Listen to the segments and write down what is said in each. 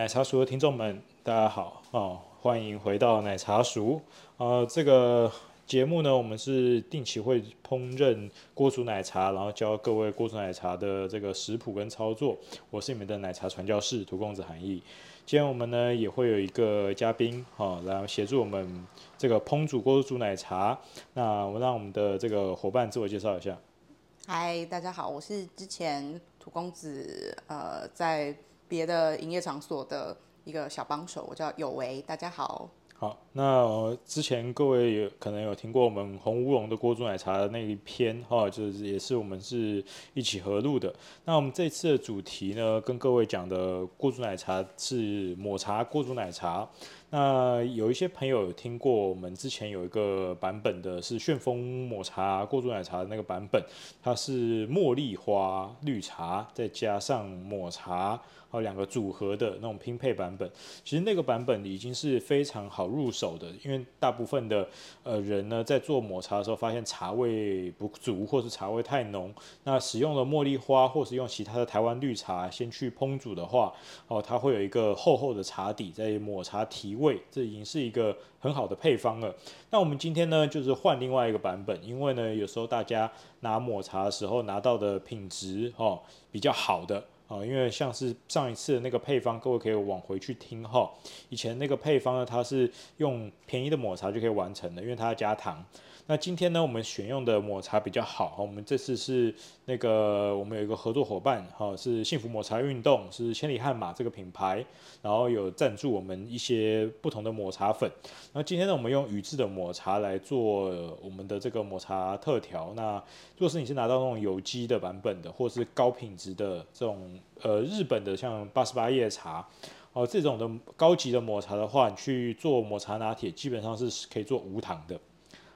奶茶熟的听众们，大家好哦，欢迎回到奶茶熟。呃，这个节目呢，我们是定期会烹饪锅煮奶茶，然后教各位锅煮奶茶的这个食谱跟操作。我是你们的奶茶传教士荼公子韩毅。今天我们呢也会有一个嘉宾哈，来协助我们这个烹煮锅煮奶茶。那我让我们的这个伙伴自我介绍一下。嗨，大家好，我是之前荼公子呃在。别的营业场所的一个小帮手，我叫有为，大家好。好，那之前各位有可能有听过我们红乌龙的锅煮奶茶的那一篇哈，就是也是我们是一起合录的。那我们这次的主题呢，跟各位讲的锅煮奶茶是抹茶锅煮奶茶。那有一些朋友有听过我们之前有一个版本的，是旋风抹茶过煮奶茶的那个版本，它是茉莉花绿茶再加上抹茶，还有两个组合的那种拼配版本。其实那个版本已经是非常好入手的，因为大部分的呃人呢在做抹茶的时候，发现茶味不足或是茶味太浓，那使用了茉莉花或是用其他的台湾绿茶先去烹煮的话，哦，它会有一个厚厚的茶底在抹茶提味，这已经是一个很好的配方了。那我们今天呢，就是换另外一个版本，因为呢，有时候大家拿抹茶的时候拿到的品质哦比较好的啊，因为像是上一次的那个配方，各位可以往回去听哈。以前那个配方呢，它是用便宜的抹茶就可以完成的，因为它要加糖。那今天呢，我们选用的抹茶比较好。我们这次是那个我们有一个合作伙伴，哈，是幸福抹茶运动，是千里汉马这个品牌，然后有赞助我们一些不同的抹茶粉。那今天呢，我们用宇治的抹茶来做我们的这个抹茶特调。那如果是你是拿到那种有机的版本的，或是高品质的这种呃日本的像八十八叶茶，哦这种的高级的抹茶的话，你去做抹茶拿铁，基本上是可以做无糖的。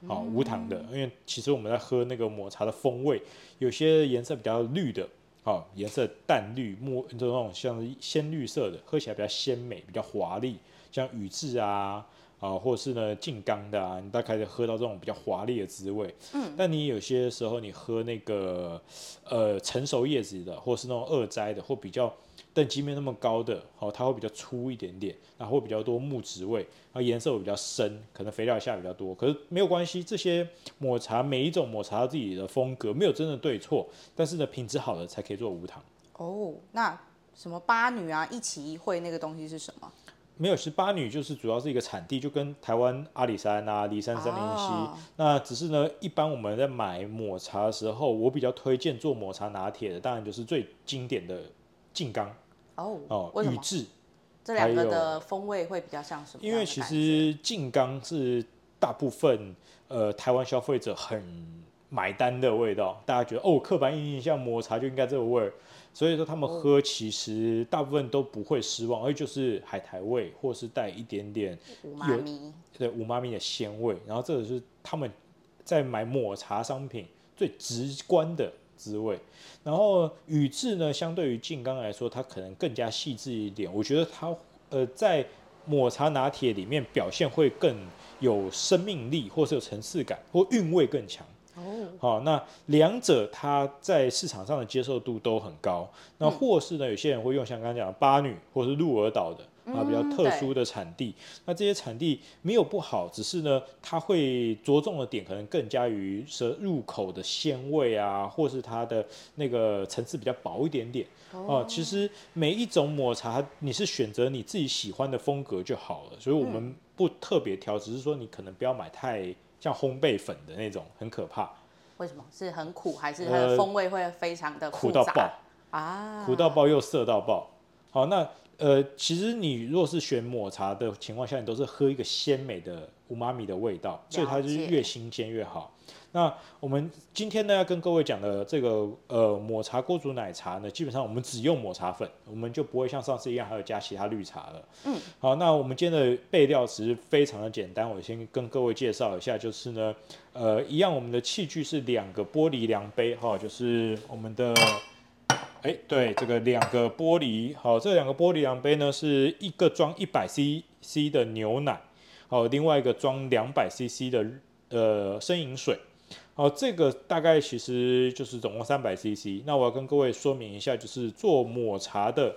好，无糖的，因为其实我们在喝那个抹茶的风味，有些颜色比较绿的，好，颜色淡绿、墨那种像鲜绿色的，喝起来比较鲜美、比较华丽，像宇治啊，啊，或者是呢静冈的啊，你大概就喝到这种比较华丽的滋味。嗯，但你有些时候你喝那个呃成熟叶子的，或是那种二摘的，或比较。等级没那么高的，好，它会比较粗一点点，然后会比较多木质味，然后颜色会比较深，可能肥料下比较多。可是没有关系，这些抹茶每一种抹茶自己的风格，没有真的对错，但是呢，品质好的才可以做无糖。哦，那什么八女啊，一起一会那个东西是什么？没有，是八女就是主要是一个产地，就跟台湾阿里山啊、梨山森林溪。哦、那只是呢，一般我们在买抹茶的时候，我比较推荐做抹茶拿铁的，当然就是最经典的静冈。哦哦，宇治这两个的风味会比较像什么？因为其实静冈是大部分呃台湾消费者很买单的味道，大家觉得哦，刻板印象抹茶就应该这个味儿，所以说他们喝其实大部分都不会失望，而就是海苔味或是带一点点五妈咪，对五妈咪的鲜味，然后这个是他们在买抹茶商品最直观的。滋味，然后宇治呢，相对于静冈来说，它可能更加细致一点。我觉得它呃，在抹茶拿铁里面表现会更有生命力，或是有层次感，或韵味更强。哦，好，那两者它在市场上的接受度都很高。那或是呢，有些人会用像刚刚讲的八女，或是鹿儿岛的。啊，比较特殊的产地，嗯、那这些产地没有不好，只是呢，它会着重的点可能更加于舌入口的鲜味啊，或是它的那个层次比较薄一点点。哦、啊，其实每一种抹茶，你是选择你自己喜欢的风格就好了，所以我们不特别挑，只是说你可能不要买太像烘焙粉的那种，很可怕。为什么？是很苦，还是它的风味会非常的苦到爆啊？苦到爆又涩到爆。好，那。呃，其实你如果是选抹茶的情况下，你都是喝一个鲜美的五妈咪的味道，所以它就是越新鲜越好。那我们今天呢要跟各位讲的这个呃抹茶锅煮奶茶呢，基本上我们只用抹茶粉，我们就不会像上次一样还有加其他绿茶了。嗯，好，那我们今天的备料其实非常的简单，我先跟各位介绍一下，就是呢，呃，一样我们的器具是两个玻璃量杯，哈，就是我们的，哎，对，这个两个玻璃，好，这两个玻璃量杯呢是一个装一百 CC 的牛奶，好，另外一个装两百 CC 的呃生饮水。好，这个大概其实就是总共三百 CC。那我要跟各位说明一下，就是做抹茶的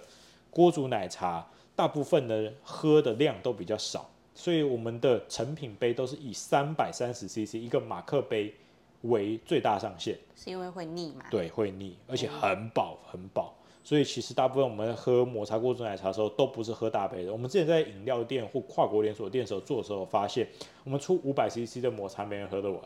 锅煮奶茶，大部分的喝的量都比较少，所以我们的成品杯都是以三百三十 CC 一个马克杯为最大上限。是因为会腻嘛？对，会腻，而且很饱很饱。所以其实大部分我们喝抹茶锅煮奶茶的时候，都不是喝大杯的。我们之前在饮料店或跨国连锁店时候做的时候，发现我们出五百 CC 的抹茶没人喝得完。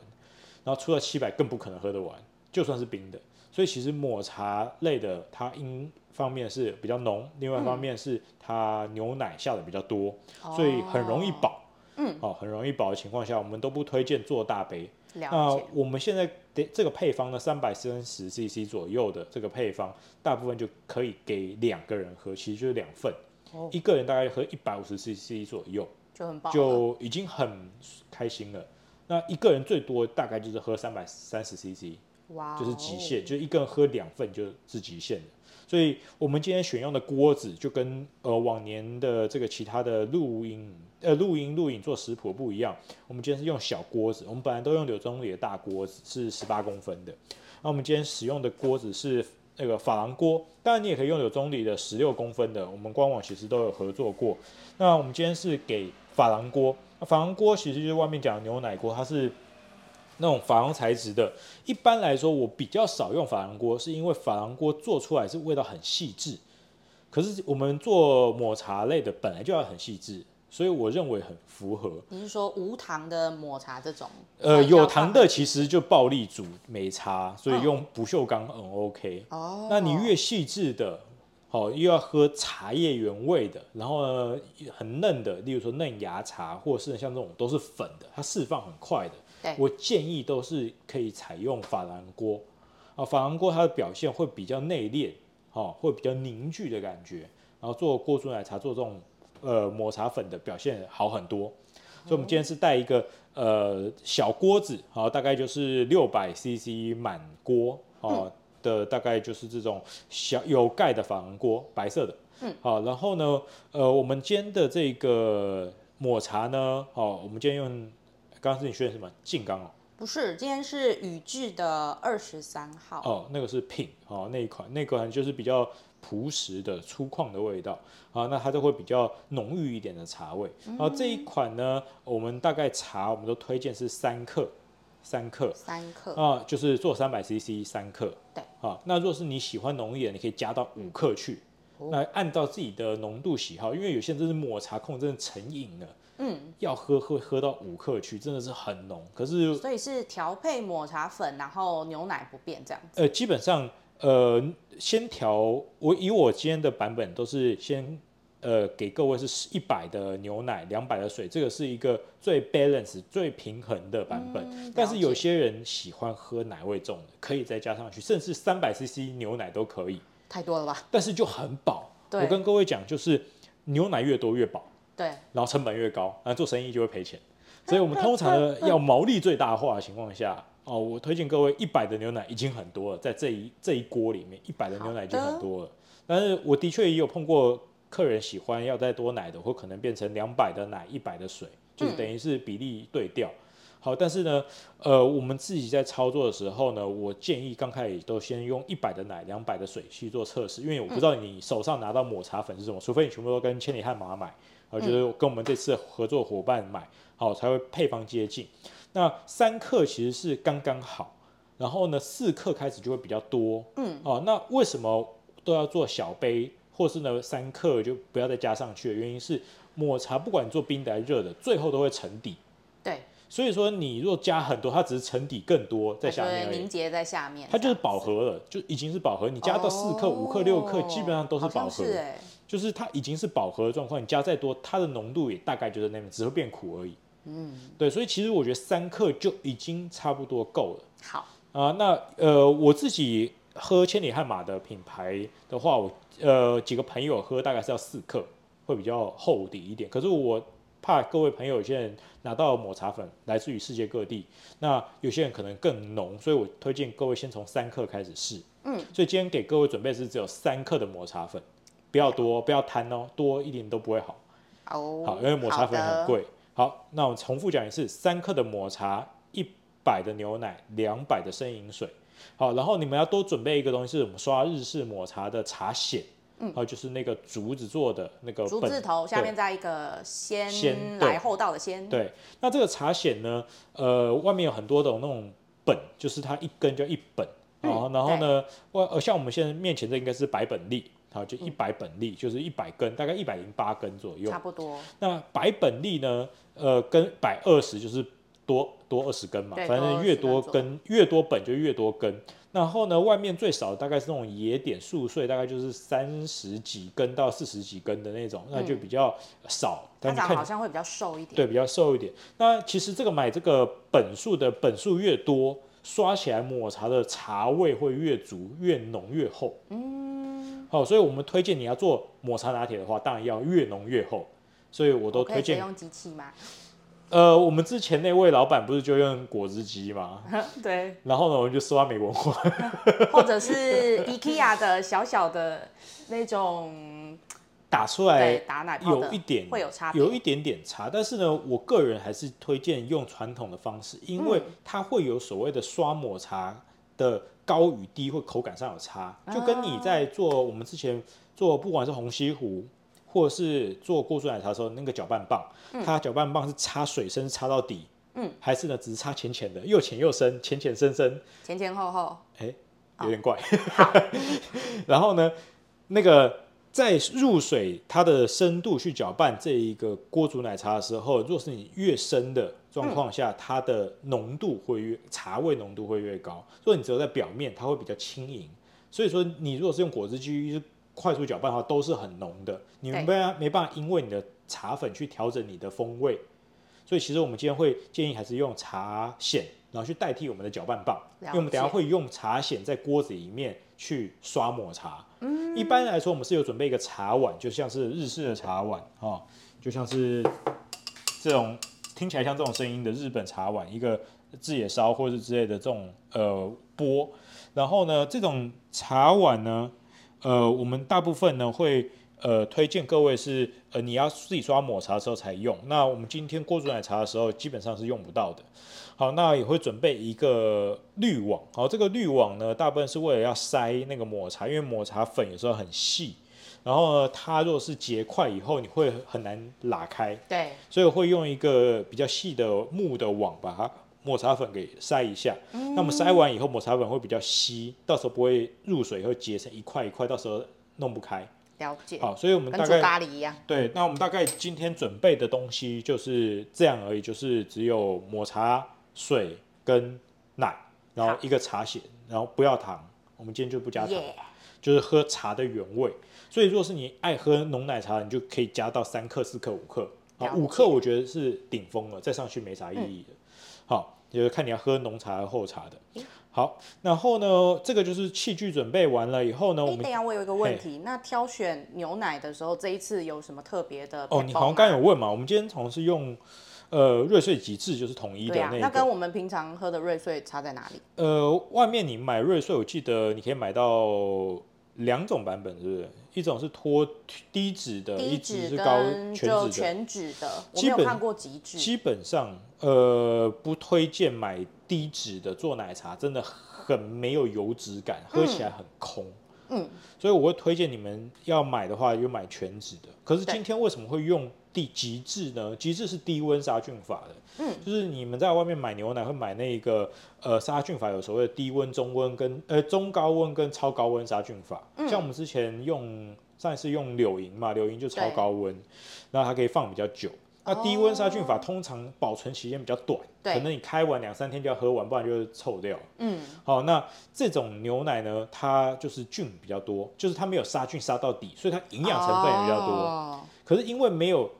然后出了七百更不可能喝得完，就算是冰的。所以其实抹茶类的，它因方面是比较浓，另外一方面是它牛奶下的比较多，嗯、所以很容易饱。嗯，好、哦，很容易饱的情况下，我们都不推荐做大杯。那我们现在的这个配方呢，三百三十 CC 左右的这个配方，大部分就可以给两个人喝，其实就是两份，哦、一个人大概喝一百五十 CC 左右，就很饱，就已经很开心了。那一个人最多大概就是喝三百三十 CC，哇，就是极限，就一个人喝两份就是极限的。所以我们今天选用的锅子就跟呃往年的这个其他的录音呃录音录影做食谱不一样，我们今天是用小锅子，我们本来都用柳宗理的大锅子是十八公分的，那我们今天使用的锅子是那个珐琅锅，当然你也可以用柳宗理的十六公分的，我们官网其实都有合作过。那我们今天是给珐琅锅。珐琅锅其实就是外面讲的牛奶锅，它是那种珐琅材质的。一般来说，我比较少用珐琅锅，是因为珐琅锅做出来是味道很细致。可是我们做抹茶类的本来就要很细致，所以我认为很符合。你是说无糖的抹茶这种？呃，有糖的其实就暴力煮没差，所以用不锈钢很 OK。哦，那你越细致的。好，又要喝茶叶原味的，然后呢，很嫩的，例如说嫩芽茶，或者是像这种都是粉的，它释放很快的。对我建议都是可以采用珐琅锅。啊，珐琅锅它的表现会比较内敛，哦，会比较凝聚的感觉。然后做锅煮奶茶，做这种呃抹茶粉的表现好很多。嗯、所以我们今天是带一个呃小锅子，好，大概就是六百 CC 满锅，哦。嗯的大概就是这种小有盖的珐琅锅，白色的。嗯，好，然后呢，呃，我们煎的这个抹茶呢，好，我们今天用，刚刚是你选的什么？静冈哦？不是，今天是宇治的二十三号。哦，那个是品哦，那一款，那款就是比较朴实的粗犷的味道啊，那它就会比较浓郁一点的茶味。然后这一款呢，我们大概茶我们都推荐是三克。三克，三克啊，就是做三百 CC 三克。对，啊，那若是你喜欢浓一点，你可以加到五克去。哦、那按照自己的浓度喜好，因为有些人真是抹茶控，真的成瘾了。嗯，要喝会喝到五克去，真的是很浓。可是，所以是调配抹茶粉，然后牛奶不变这样子。呃，基本上，呃，先调。我以我今天的版本都是先。呃，给各位是一百的牛奶，两百的水，这个是一个最 balance、最平衡的版本。嗯、但是有些人喜欢喝奶味重的，可以再加上去，甚至三百 CC 牛奶都可以。太多了吧？但是就很饱。对我跟各位讲，就是牛奶越多越饱。对。然后成本越高，那做生意就会赔钱。所以我们通常呢，要毛利最大化的情况下，哦，我推荐各位一百的牛奶已经很多了，在这一这一锅里面，一百的牛奶已经很多了。但是我的确也有碰过。客人喜欢要再多奶的，或可能变成两百的奶，一百的水，就是等于是比例对调。嗯、好，但是呢，呃，我们自己在操作的时候呢，我建议刚开始都先用一百的奶，两百的水去做测试，因为我不知道你手上拿到抹茶粉是什么，除非你全部都跟千里汉马买，我觉得跟我们这次合作伙伴买，好才会配方接近。那三克其实是刚刚好，然后呢，四克开始就会比较多。嗯，哦，那为什么都要做小杯？或是呢，三克就不要再加上去的原因是，抹茶不管你做冰的还是热的，最后都会沉底。对，所以说你若加很多，它只是沉底更多在下面凝结在下面，它就是饱和了，就已经是饱和。你加到四克、五克、六克，基本上都是饱和。是就是它已经是饱和的状况，你加再多，它的浓度也大概就在那边，只会变苦而已。嗯，对，所以其实我觉得三克就已经差不多够了。好啊、呃，那呃我自己喝千里悍马的品牌的话，我呃几个朋友喝大概是要四克，会比较厚底一点。可是我怕各位朋友有些人拿到抹茶粉来自于世界各地，那有些人可能更浓，所以我推荐各位先从三克开始试。嗯，所以今天给各位准备的是只有三克的抹茶粉，不要多，不要贪哦，多一点都不会好。哦，好，因为抹茶粉很贵。好，好，那我们重复讲一次：三克的抹茶，一百的牛奶，两百的生饮水。好，然后你们要多准备一个东西，是我们刷日式抹茶的茶筅。嗯，好，就是那个竹子做的那个。竹字头下面再一个先来后到的先。对，那这个茶筅呢，呃，外面有很多种那种本，就是它一根就一本。嗯、然后呢，外呃，像我们现在面前这应该是白本利。好，就一百本利，嗯、就是一百根，大概一百零八根左右，差不多。那百本利呢？呃，跟百二十就是多多二十根嘛，反正越多根越多本就越多根。然后呢，外面最少大概是那种野点树穗，大概就是三十几根到四十几根的那种，那就比较少。它、嗯、长得好像会比较瘦一点。对，比较瘦一点。那其实这个买这个本数的本数越多，刷起来抹茶的茶味会越足，越浓越厚。嗯。好，所以我们推荐你要做抹茶拿铁的话，当然要越浓越厚。所以我都推荐用机器吗？呃，我们之前那位老板不是就用果汁机吗？对。然后呢，我们就刷美文化，或者是 IKEA 的小小的那种打出来，打奶有一点会有差，有一点点差。但是呢，我个人还是推荐用传统的方式，因为它会有所谓的刷抹茶的。高与低会口感上有差，就跟你在做我们之前做不管是红西湖，或者是做过珠奶茶的时候，那个搅拌棒，嗯、它搅拌棒是插水深插到底，嗯，还是呢只是插浅浅的，又浅又深，浅浅深深，前前后后，哎、欸，有点怪。哦、然后呢，那个。在入水它的深度去搅拌这一个锅煮奶茶的时候，若是你越深的状况下，嗯、它的浓度会越茶味浓度会越高。所以你只有在表面，它会比较轻盈。所以说你如果是用果汁机快速搅拌的话，都是很浓的。你们没没办法因为你的茶粉去调整你的风味。所以其实我们今天会建议还是用茶筅，然后去代替我们的搅拌棒，因为我们等下会用茶筅在锅子里面去刷抹茶。一般来说，我们是有准备一个茶碗，就像是日式的茶碗啊，就像是这种听起来像这种声音的日本茶碗，一个炙野烧或者之类的这种呃钵。然后呢，这种茶碗呢，呃，我们大部分呢会呃推荐各位是呃你要自己刷抹茶的时候才用。那我们今天锅煮奶茶的时候，基本上是用不到的。好，那也会准备一个滤网。好，这个滤网呢，大部分是为了要筛那个抹茶，因为抹茶粉有时候很细，然后呢，它若是结块以后，你会很难拉开。对，所以我会用一个比较细的木的网把它抹茶粉给筛一下。嗯、那么筛完以后，抹茶粉会比较稀，到时候不会入水会结成一块一块，到时候弄不开。了解。好，所以我们大概咖喱一样。对，那我们大概今天准备的东西就是这样而已，就是只有抹茶。水跟奶，然后一个茶筅，然后不要糖，我们今天就不加糖.就是喝茶的原味。所以，如果是你爱喝浓奶茶，你就可以加到三克、四克、五克。啊，五克我觉得是顶峰了，再上去没啥意义的。嗯、好，就是看你要喝浓茶还是厚茶的。好，然后呢，这个就是器具准备完了以后呢，我们等下我有一个问题，那挑选牛奶的时候，这一次有什么特别的？哦，你好像刚有问嘛，我们今天好像是用。呃，瑞穗极致就是统一的那个，那跟我们平常喝的瑞穗差在哪里？呃，外面你买瑞穗，我记得你可以买到两种版本，是不是？一种是脱低脂的，低脂一种是高全脂的。全脂的，我没有看过极致。基本上，呃，不推荐买低脂的做奶茶，真的很没有油脂感，喝起来很空。嗯，所以我会推荐你们要买的话，就买全脂的。可是今天为什么会用？第极致呢？极致是低温杀菌法的，嗯，就是你们在外面买牛奶会买那个呃杀菌法，有所谓的低温、中温跟呃中高温跟超高温杀菌法。嗯，像我们之前用上一次用柳营嘛，柳营就超高温，然后它可以放比较久。那低温杀菌法通常保存期间比较短，对，可能你开完两三天就要喝完，不然就会臭掉。嗯，好，那这种牛奶呢，它就是菌比较多，就是它没有杀菌杀到底，所以它营养成分也比较多。哦可是因为没有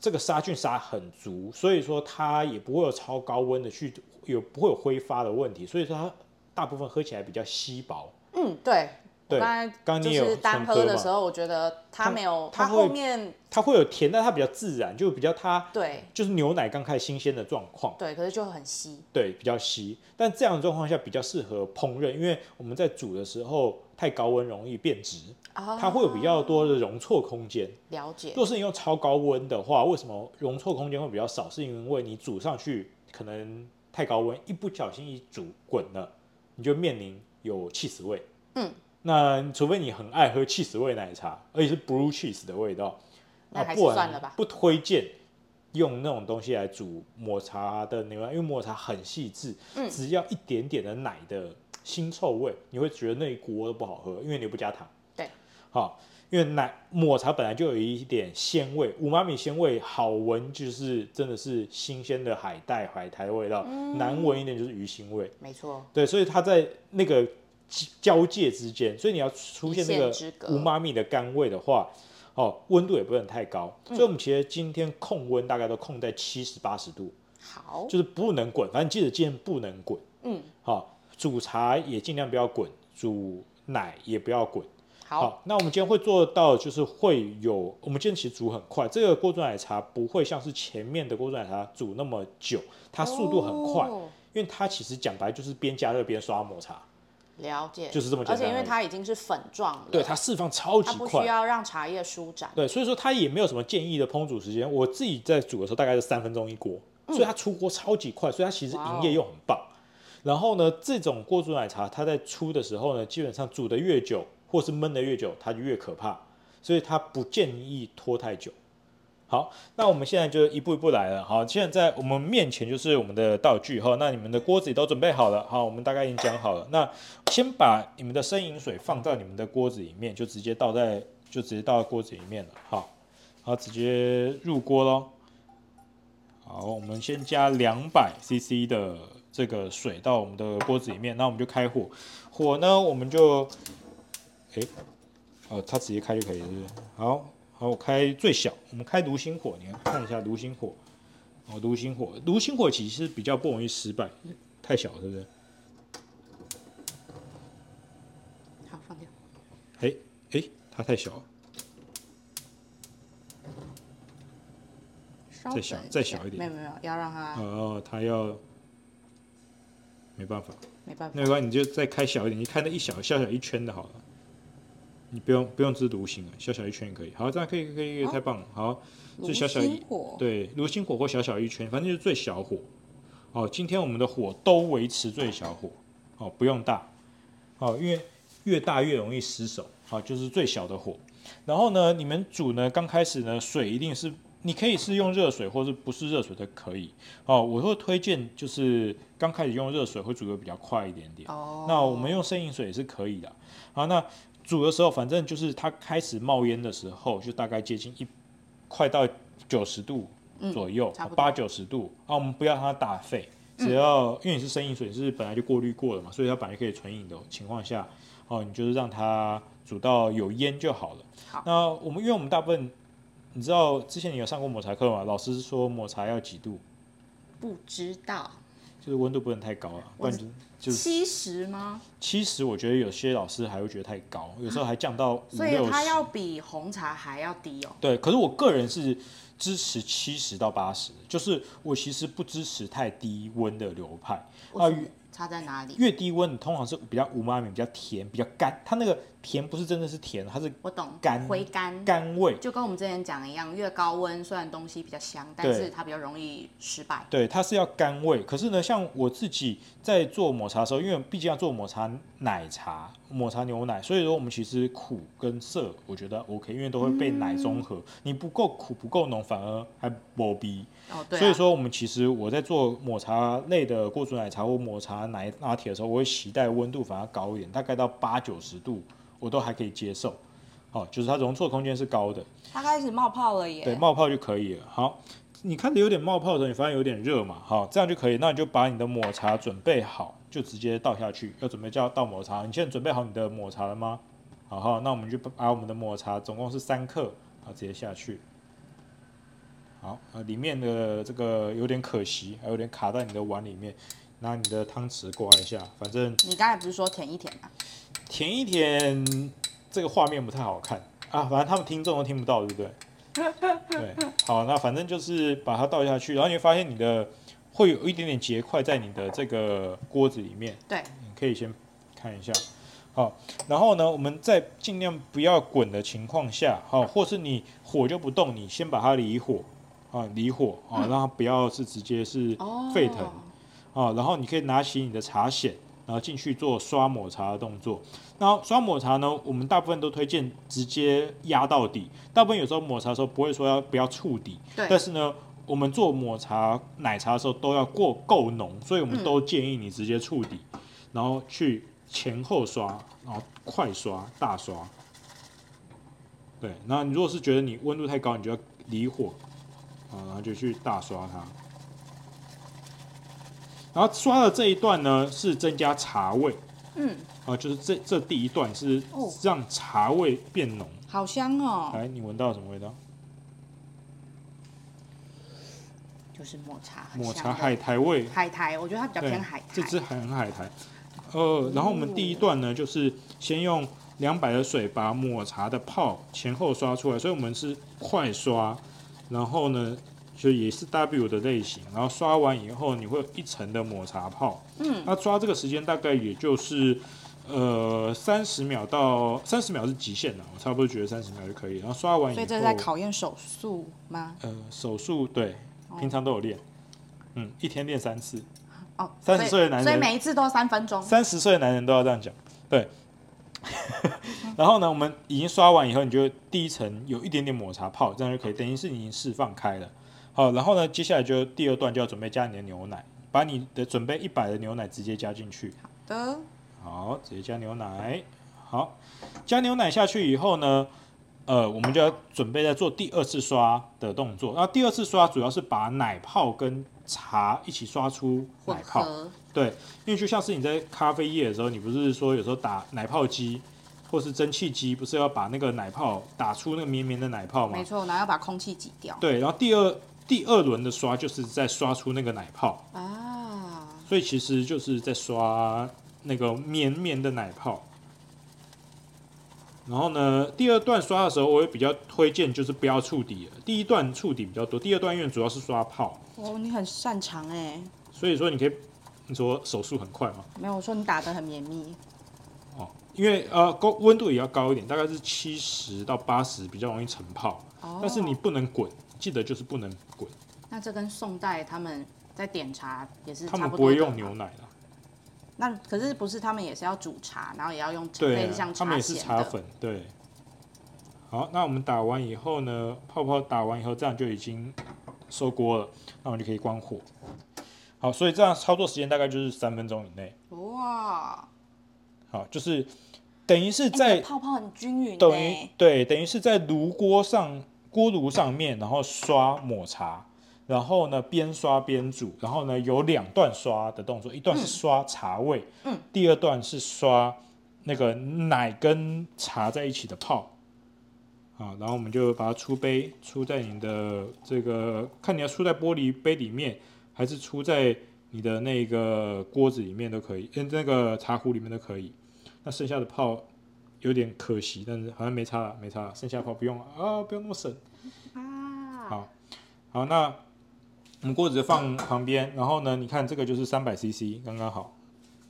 这个杀菌杀很足，所以说它也不会有超高温的去有不会有挥发的问题，所以说它大部分喝起来比较稀薄。嗯，对。对，刚刚就是单喝的时候，我觉得它没有，它，它后面它会有甜，但它比较自然，就比较它对，就是牛奶刚开始新鲜的状况。对，可是就很稀。对，比较稀，但这样的状况下比较适合烹饪，因为我们在煮的时候太高温容易变质，啊，它会有比较多的容错空间。了解。若是你用超高温的话，为什么容错空间会比较少？是因为你煮上去可能太高温，一不小心一煮滚了，你就面临有气死味。嗯。那除非你很爱喝气死味奶茶，而且是 blue cheese 的味道，那还是算了吧。不推荐用那种东西来煮抹茶的牛奶，因为抹茶很细致，嗯，只要一点点的奶的腥臭味，你会觉得那一锅都不好喝，因为你不加糖。对，好，因为奶抹茶本来就有一点鲜味，五妈米鲜味好闻，就是真的是新鲜的海带、海苔味道，嗯，难闻一点就是鱼腥味。没错，对，所以它在那个。交界之间，所以你要出现那个五妈咪的甘味的话，哦，温度也不能太高。嗯、所以我们其实今天控温大概都控在七十八十度，好，就是不能滚，反正记得今天不能滚。嗯，好，煮茶也尽量不要滚，煮奶也不要滚。好，好，那我们今天会做到，就是会有，我们今天其实煮很快，这个锅煮奶茶不会像是前面的锅煮奶茶煮那么久，它速度很快，哦、因为它其实讲白就是边加热边刷抹茶。了解，就是这么简单。而且因为它已经是粉状了，对，它释放超级快，它不需要让茶叶舒展。对，所以说它也没有什么建议的烹煮时间。我自己在煮的时候大概是三分钟一锅，嗯，所以它出锅超级快，所以它其实营业又很棒。然后呢，这种锅煮奶茶它在出的时候呢，基本上煮的越久或是焖的越久，它就越可怕，所以它不建议拖太久。好，那我们现在就一步一步来了。好，现在在我们面前就是我们的道具哈。那你们的锅子也都准备好了。好，我们大概已经讲好了。那先把你们的生饮水放到你们的锅子里面，就直接倒在，就直接倒到锅子里面了。好，好，直接入锅喽。好，我们先加两百 CC 的这个水到我们的锅子里面，那我们就开火。火呢，我们就，哎，哦，它直接开就可以了，是不是？好。好，我开最小，我们开炉心火，你看看一下炉心火。哦，炉心火，炉心火其实比较不容易失败，太小了，是不是？好，放掉。哎哎，它太小了，再小再小一点。没有没有，要让它。哦，它要，没办法，没办法。那没关系你就再开小一点，你开那一小小小一圈的好了。你不用不用支炉心啊，小小一圈也可以。好，这样可以可以，太棒了。好，最小小一对炉心火或小小一圈，反正就是最小火。哦，今天我们的火都维持最小火，哦，不用大，哦，因为越大越容易失手。好，就是最小的火。然后呢，你们煮呢，刚开始呢，水一定是你可以是用热水，或是不是热水都可以。哦，我会推荐就是刚开始用热水会煮的比较快一点点。哦，那我们用生饮水也是可以的。好，那。煮的时候，反正就是它开始冒烟的时候，就大概接近一快到九十度左右，八九十度啊。我们不要让它打沸，只要、嗯、因为你是生饮水，是本来就过滤过了嘛，所以它本来可以纯饮的情况下，哦，你就是让它煮到有烟就好了。好，那我们因为我们大部分，你知道之前你有上过抹茶课吗？老师说抹茶要几度？不知道。就是温度不能太高了，不然就七十吗？七十，我觉得有些老师还会觉得太高，有时候还降到。所以它要比红茶还要低哦。对，可是我个人是支持七十到八十，就是我其实不支持太低温的流派啊。差在哪里？越低温通常是比较无妈咪，比较甜，比较干。它那个甜不是真的是甜，它是我懂干回甘甘味，就跟我们之前讲的一样。越高温虽然东西比较香，但是它比较容易失败。对，它是要甘味。可是呢，像我自己在做抹茶的时候，因为毕竟要做抹茶奶茶、抹茶牛奶，所以说我们其实苦跟涩我觉得 OK，因为都会被奶中和。嗯、你不够苦不够浓，反而还薄逼。哦对啊、所以说我们其实我在做抹茶类的过煮奶茶或抹茶奶拿铁的时候，我会携带温度反而高一点，大概到八九十度，我都还可以接受。好，就是它容错空间是高的。它开始冒泡了耶。对，冒泡就可以了。好，你看着有点冒泡的时候，你发现有点热嘛？好，这样就可以。那你就把你的抹茶准备好，就直接倒下去。要准备叫倒抹茶，你现在准备好你的抹茶了吗？好好，那我们就把我们的抹茶总共是三克，好，直接下去。好，呃，里面的这个有点可惜，还有点卡在你的碗里面，拿你的汤匙刮一下，反正。你刚才不是说舔一舔吗？舔一舔，这个画面不太好看啊，反正他们听众都听不到，对不对？对，好，那反正就是把它倒下去，然后你会发现你的会有一点点结块在你的这个锅子里面。对，你可以先看一下。好，然后呢，我们在尽量不要滚的情况下，好，或是你火就不动，你先把它离火，啊，离火啊，让它不要是直接是沸腾，啊，然后你可以拿起你的茶筅，然后进去做刷抹茶的动作。然后刷抹茶呢，我们大部分都推荐直接压到底，大部分有时候抹茶的时候不会说要不要触底，对，但是呢，我们做抹茶奶茶的时候都要过够浓，所以我们都建议你直接触底，然后去。前后刷，然后快刷、大刷，对。那你如果是觉得你温度太高，你就要离火，啊，然后就去大刷它。然后刷的这一段呢，是增加茶味，嗯，啊，就是这这第一段是让茶味变浓，好香哦。来，你闻到什么味道？就是抹茶，抹茶海苔味，海苔，我觉得它比较偏海苔，这支很海苔。呃，然后我们第一段呢，就是先用两百的水把抹茶的泡前后刷出来，所以我们是快刷，然后呢，就也是 W 的类型，然后刷完以后你会有一层的抹茶泡，嗯，那抓这个时间大概也就是呃三十秒到三十秒是极限了，我差不多觉得三十秒就可以，然后刷完以后，所以这是在考验手速吗？呃，手速对，平常都有练，嗯，一天练三次。哦，三十岁的男人，所以每一次都三分钟。三十岁的男人都要这样讲，对。然后呢，我们已经刷完以后，你就第一层有一点点抹茶泡，这样就可以，等于是你已经释放开了。好，然后呢，接下来就第二段就要准备加你的牛奶，把你的准备一百的牛奶直接加进去。好的。好，直接加牛奶。好，加牛奶下去以后呢，呃，我们就要准备在做第二次刷的动作。那第二次刷主要是把奶泡跟茶一起刷出奶泡，对，因为就像是你在咖啡液的时候，你不是说有时候打奶泡机或是蒸汽机，不是要把那个奶泡打出那个绵绵的奶泡吗？没错，然后要把空气挤掉。对，然后第二第二轮的刷就是在刷出那个奶泡啊，所以其实就是在刷那个绵绵的奶泡。然后呢，第二段刷的时候，我也比较推荐就是不要触底了。第一段触底比较多，第二段因为主要是刷泡。哦，你很擅长哎。所以说你可以，你说手速很快吗？没有，我说你打的很绵密。哦，因为呃高温度也要高一点，大概是七十到八十比较容易成泡。哦。但是你不能滚，记得就是不能滚。那这跟宋代他们在点茶也是差不多。他们不会用牛奶的。那可是不是他们也是要煮茶，然后也要用对、啊，像他们也是茶粉，对。好，那我们打完以后呢，泡泡打完以后，这样就已经收锅了，那我们就可以关火。好，所以这样操作时间大概就是三分钟以内。哇！好，就是等于是在、欸、泡泡很均匀，等于对，等于是在炉锅上锅炉上面，然后刷抹茶。然后呢，边刷边煮，然后呢，有两段刷的动作，一段是刷茶味，第二段是刷那个奶跟茶在一起的泡，啊，然后我们就把它出杯，出在你的这个，看你要出在玻璃杯里面，还是出在你的那个锅子里面都可以，嗯，那个茶壶里面都可以。那剩下的泡有点可惜，但是好像没差了，没差了，剩下的话不用了。啊，不用那么省。啊。好，好，那。我们锅子放旁边，然后呢，你看这个就是三百 CC，刚刚好，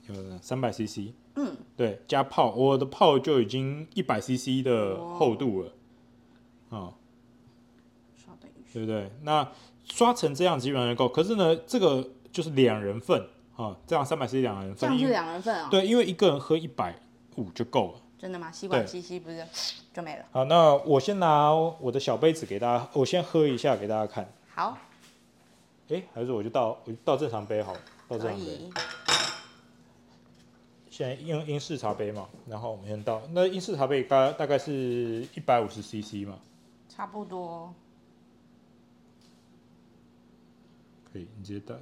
有三百 CC，嗯，对，加泡，我的泡就已经一百 CC 的厚度了，啊、哦，对不对？那刷成这样基本上就够，可是呢，这个就是两人份，啊、哦，这样三百 CC 两人份，这样是两人份啊、哦，对，因为一个人喝一百五就够了，真的吗？吸管吸吸不是就没了？好，那我先拿我的小杯子给大家，我先喝一下给大家看，好。哎，还是我就倒，我就倒正常杯好了，倒正常杯。现在用英式茶杯嘛，然后我们先倒。那英式茶杯大大概是一百五十 CC 嘛？差不多。可以，你直接倒。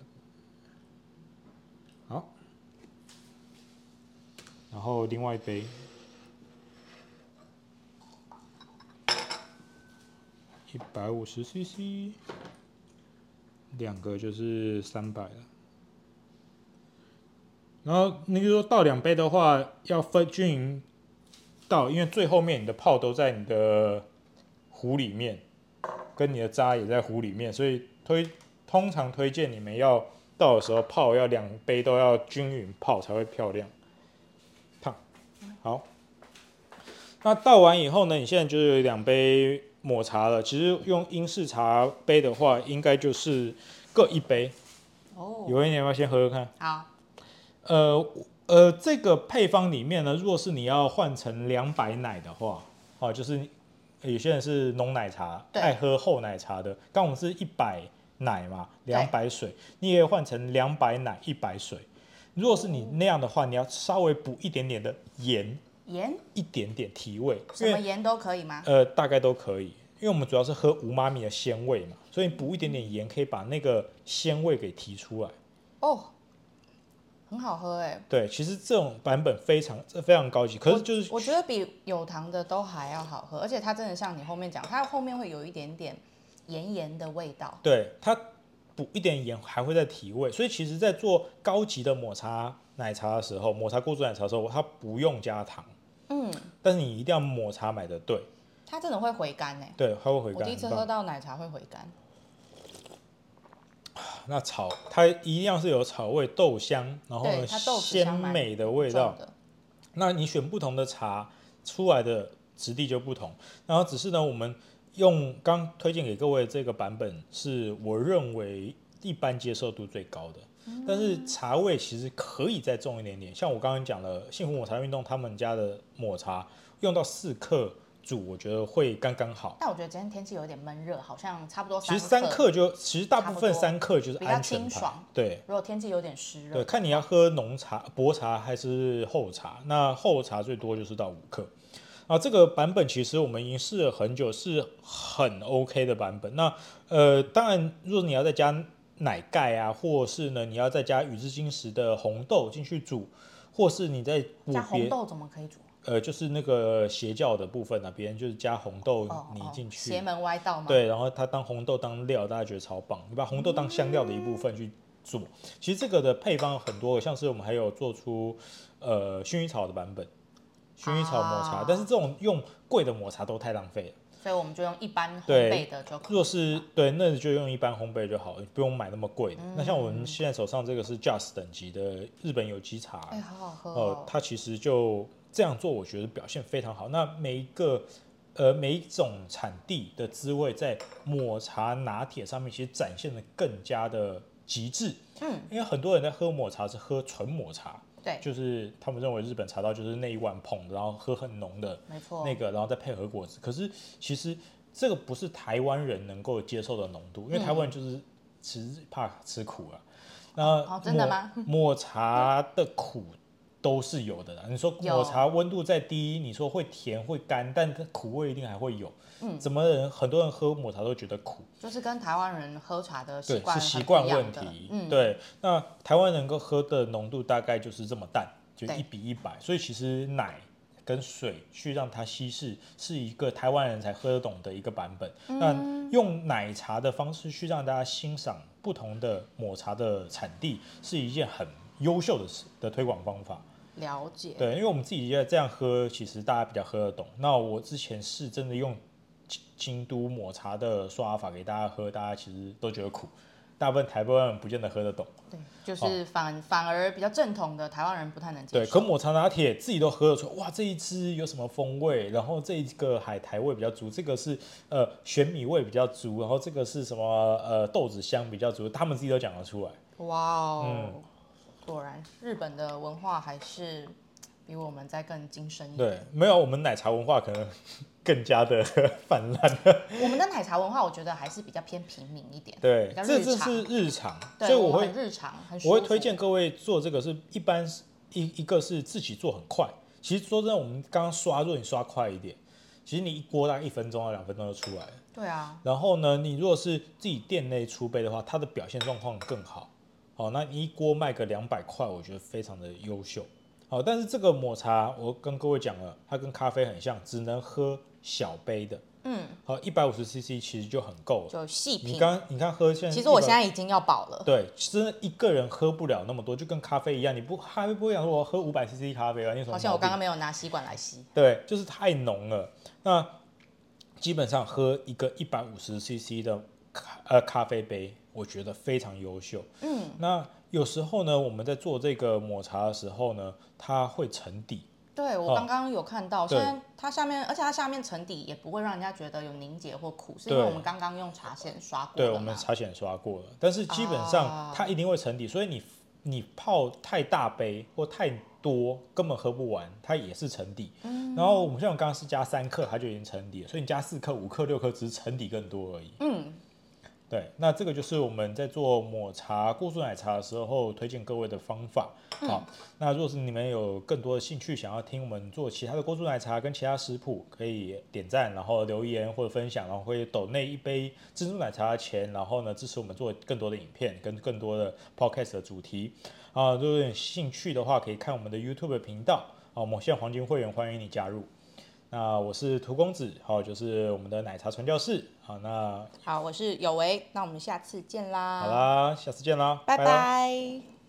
好。然后另外一杯，一百五十 CC。两个就是三百了。然后你比如说倒两杯的话，要分均匀倒，因为最后面你的泡都在你的壶里面，跟你的渣也在壶里面，所以推通常推荐你们要倒的时候泡要两杯都要均匀泡才会漂亮。好。那倒完以后呢，你现在就有两杯抹茶了。其实用英式茶杯的话，应该就是各一杯。哦。有一点，要不要先喝喝看？好。呃呃，这个配方里面呢，如果是你要换成两百奶的话，哦，就是有些人是浓奶茶，爱喝厚奶茶的。刚我们是一百奶嘛，两百水，你也可以换成两百奶一百水。如果是你那样的话，你要稍微补一点点的盐，盐一点点提味，什么盐都可以吗？呃，大概都可以，因为我们主要是喝无妈咪的鲜味嘛，所以补一点点盐可以把那个鲜味给提出来。哦。很好喝哎，对，其实这种版本非常这非常高级，可是就是我，我觉得比有糖的都还要好喝，而且它真的像你后面讲，它后面会有一点点盐盐的味道。对，它补一点盐还会再提味，所以其实，在做高级的抹茶奶茶的时候，抹茶锅煮奶茶的时候，它不用加糖。嗯，但是你一定要抹茶买的对，它真的会回甘呢。对，它会回甘。我第一次喝到奶茶会回甘。那草它一样是有草味、豆香，然后呢鲜美的味道。那你选不同的茶出来的质地就不同。然后只是呢，我们用刚推荐给各位这个版本是我认为一般接受度最高的。但是茶味其实可以再重一点点。像我刚刚讲了幸福抹茶运动他们家的抹茶用到四克。煮我觉得会刚刚好，但我觉得今天天气有点闷热，好像差不多。其实三克就其实大部分三克就是安全牌，比较清爽。对，如果天气有点湿热，对，看你要喝浓茶、薄茶还是厚茶。那厚茶最多就是到五克。啊，这个版本其实我们已经试了很久，是很 OK 的版本。那呃，当然，如果你要再加奶盖啊，或是呢，你要再加宇治金石的红豆进去煮，或是你在加红豆怎么可以煮？呃，就是那个邪教的部分啊，别人就是加红豆泥进去，邪门歪道嘛。对，然后他当红豆当料，大家觉得超棒。你把红豆当香料的一部分去做，嗯、其实这个的配方很多，像是我们还有做出呃薰衣草的版本，薰衣草抹茶，啊、但是这种用贵的抹茶都太浪费了。所以我们就用一般烘焙的就可以。若是对，那就用一般烘焙就好了，不用买那么贵的。嗯、那像我们现在手上这个是 Just 等级的日本有机茶，哎、欸，好好喝哦。呃，它其实就这样做，我觉得表现非常好。那每一个呃每一种产地的滋味，在抹茶拿铁上面其实展现的更加的极致。嗯，因为很多人在喝抹茶是喝纯抹茶。对，就是他们认为日本茶道就是那一碗捧，然后喝很浓的，没错，那个然后再配合果子。可是其实这个不是台湾人能够接受的浓度，因为台湾人就是吃怕吃苦啊。那哦，真的吗？抹茶的苦。都是有的啦。你说抹茶温度再低，你说会甜会干，但苦味一定还会有。嗯，怎么人很多人喝抹茶都觉得苦，就是跟台湾人喝茶的习惯是习惯问题。嗯，对。那台湾人够喝的浓度大概就是这么淡，就一比一百。所以其实奶跟水去让它稀释，是一个台湾人才喝得懂的一个版本。嗯，那用奶茶的方式去让大家欣赏不同的抹茶的产地，是一件很优秀的的推广方法。了解，对，因为我们自己在这样喝，其实大家比较喝得懂。那我之前是真的用京都抹茶的刷法给大家喝，大家其实都觉得苦，大部分台湾人不见得喝得懂。对，就是反、哦、反而比较正统的台湾人不太能接受。对，可抹茶拿铁自己都喝得出，哇，这一支有什么风味？然后这一个海苔味比较足，这个是呃玄米味比较足，然后这个是什么呃豆子香比较足，他们自己都讲得出来。哇哦。嗯果然，日本的文化还是比我们在更精深一点。对，没有我们奶茶文化可能更加的泛滥。我们的奶茶文化，我觉得还是比较偏平民一点。对，这这是日常，对所以我会我日常很，我会推荐各位做这个是一般一一个是自己做很快。其实说真的，我们刚刚刷，如果你刷快一点，其实你一锅大概一分钟到两分钟就出来了。对啊。然后呢，你如果是自己店内出杯的话，它的表现状况更好。好，那一锅卖个两百块，我觉得非常的优秀。好，但是这个抹茶，我跟各位讲了，它跟咖啡很像，只能喝小杯的。嗯，好，一百五十 CC 其实就很够了，就细品。你刚你看喝现在，其实我现在已经要饱了。对，真的一个人喝不了那么多，就跟咖啡一样，你不咖啡不会想说我喝五百 CC 咖啡啊？你说好像我刚刚没有拿吸管来吸。对，就是太浓了。那基本上喝一个一百五十 CC 的咖呃咖啡杯，我觉得非常优秀。嗯，那有时候呢，我们在做这个抹茶的时候呢，它会沉底。对，我刚刚有看到，现在它下面，而且它下面沉底也不会让人家觉得有凝结或苦，是因为我们刚刚用茶筅刷过。对，我们茶筅刷过了，但是基本上它一定会沉底，所以你你泡太大杯或太多根本喝不完，它也是沉底。嗯，然后我们像我刚刚是加三克，它就已经沉底了，所以你加四克、五克、六克，只是沉底更多而已。嗯。对，那这个就是我们在做抹茶过注奶茶的时候推荐各位的方法。好，那如果是你们有更多的兴趣，想要听我们做其他的过注奶茶跟其他食谱，可以点赞，然后留言或者分享，然后会抖内一杯珍珠奶茶的钱，然后呢支持我们做更多的影片跟更多的 podcast 的主题。啊，如果有兴趣的话，可以看我们的 YouTube 频道。啊，我们现在黄金会员欢迎你加入。那我是涂公子，好，就是我们的奶茶传教士，好，那好，我是有为，那我们下次见啦，好啦，下次见啦，拜拜。拜拜。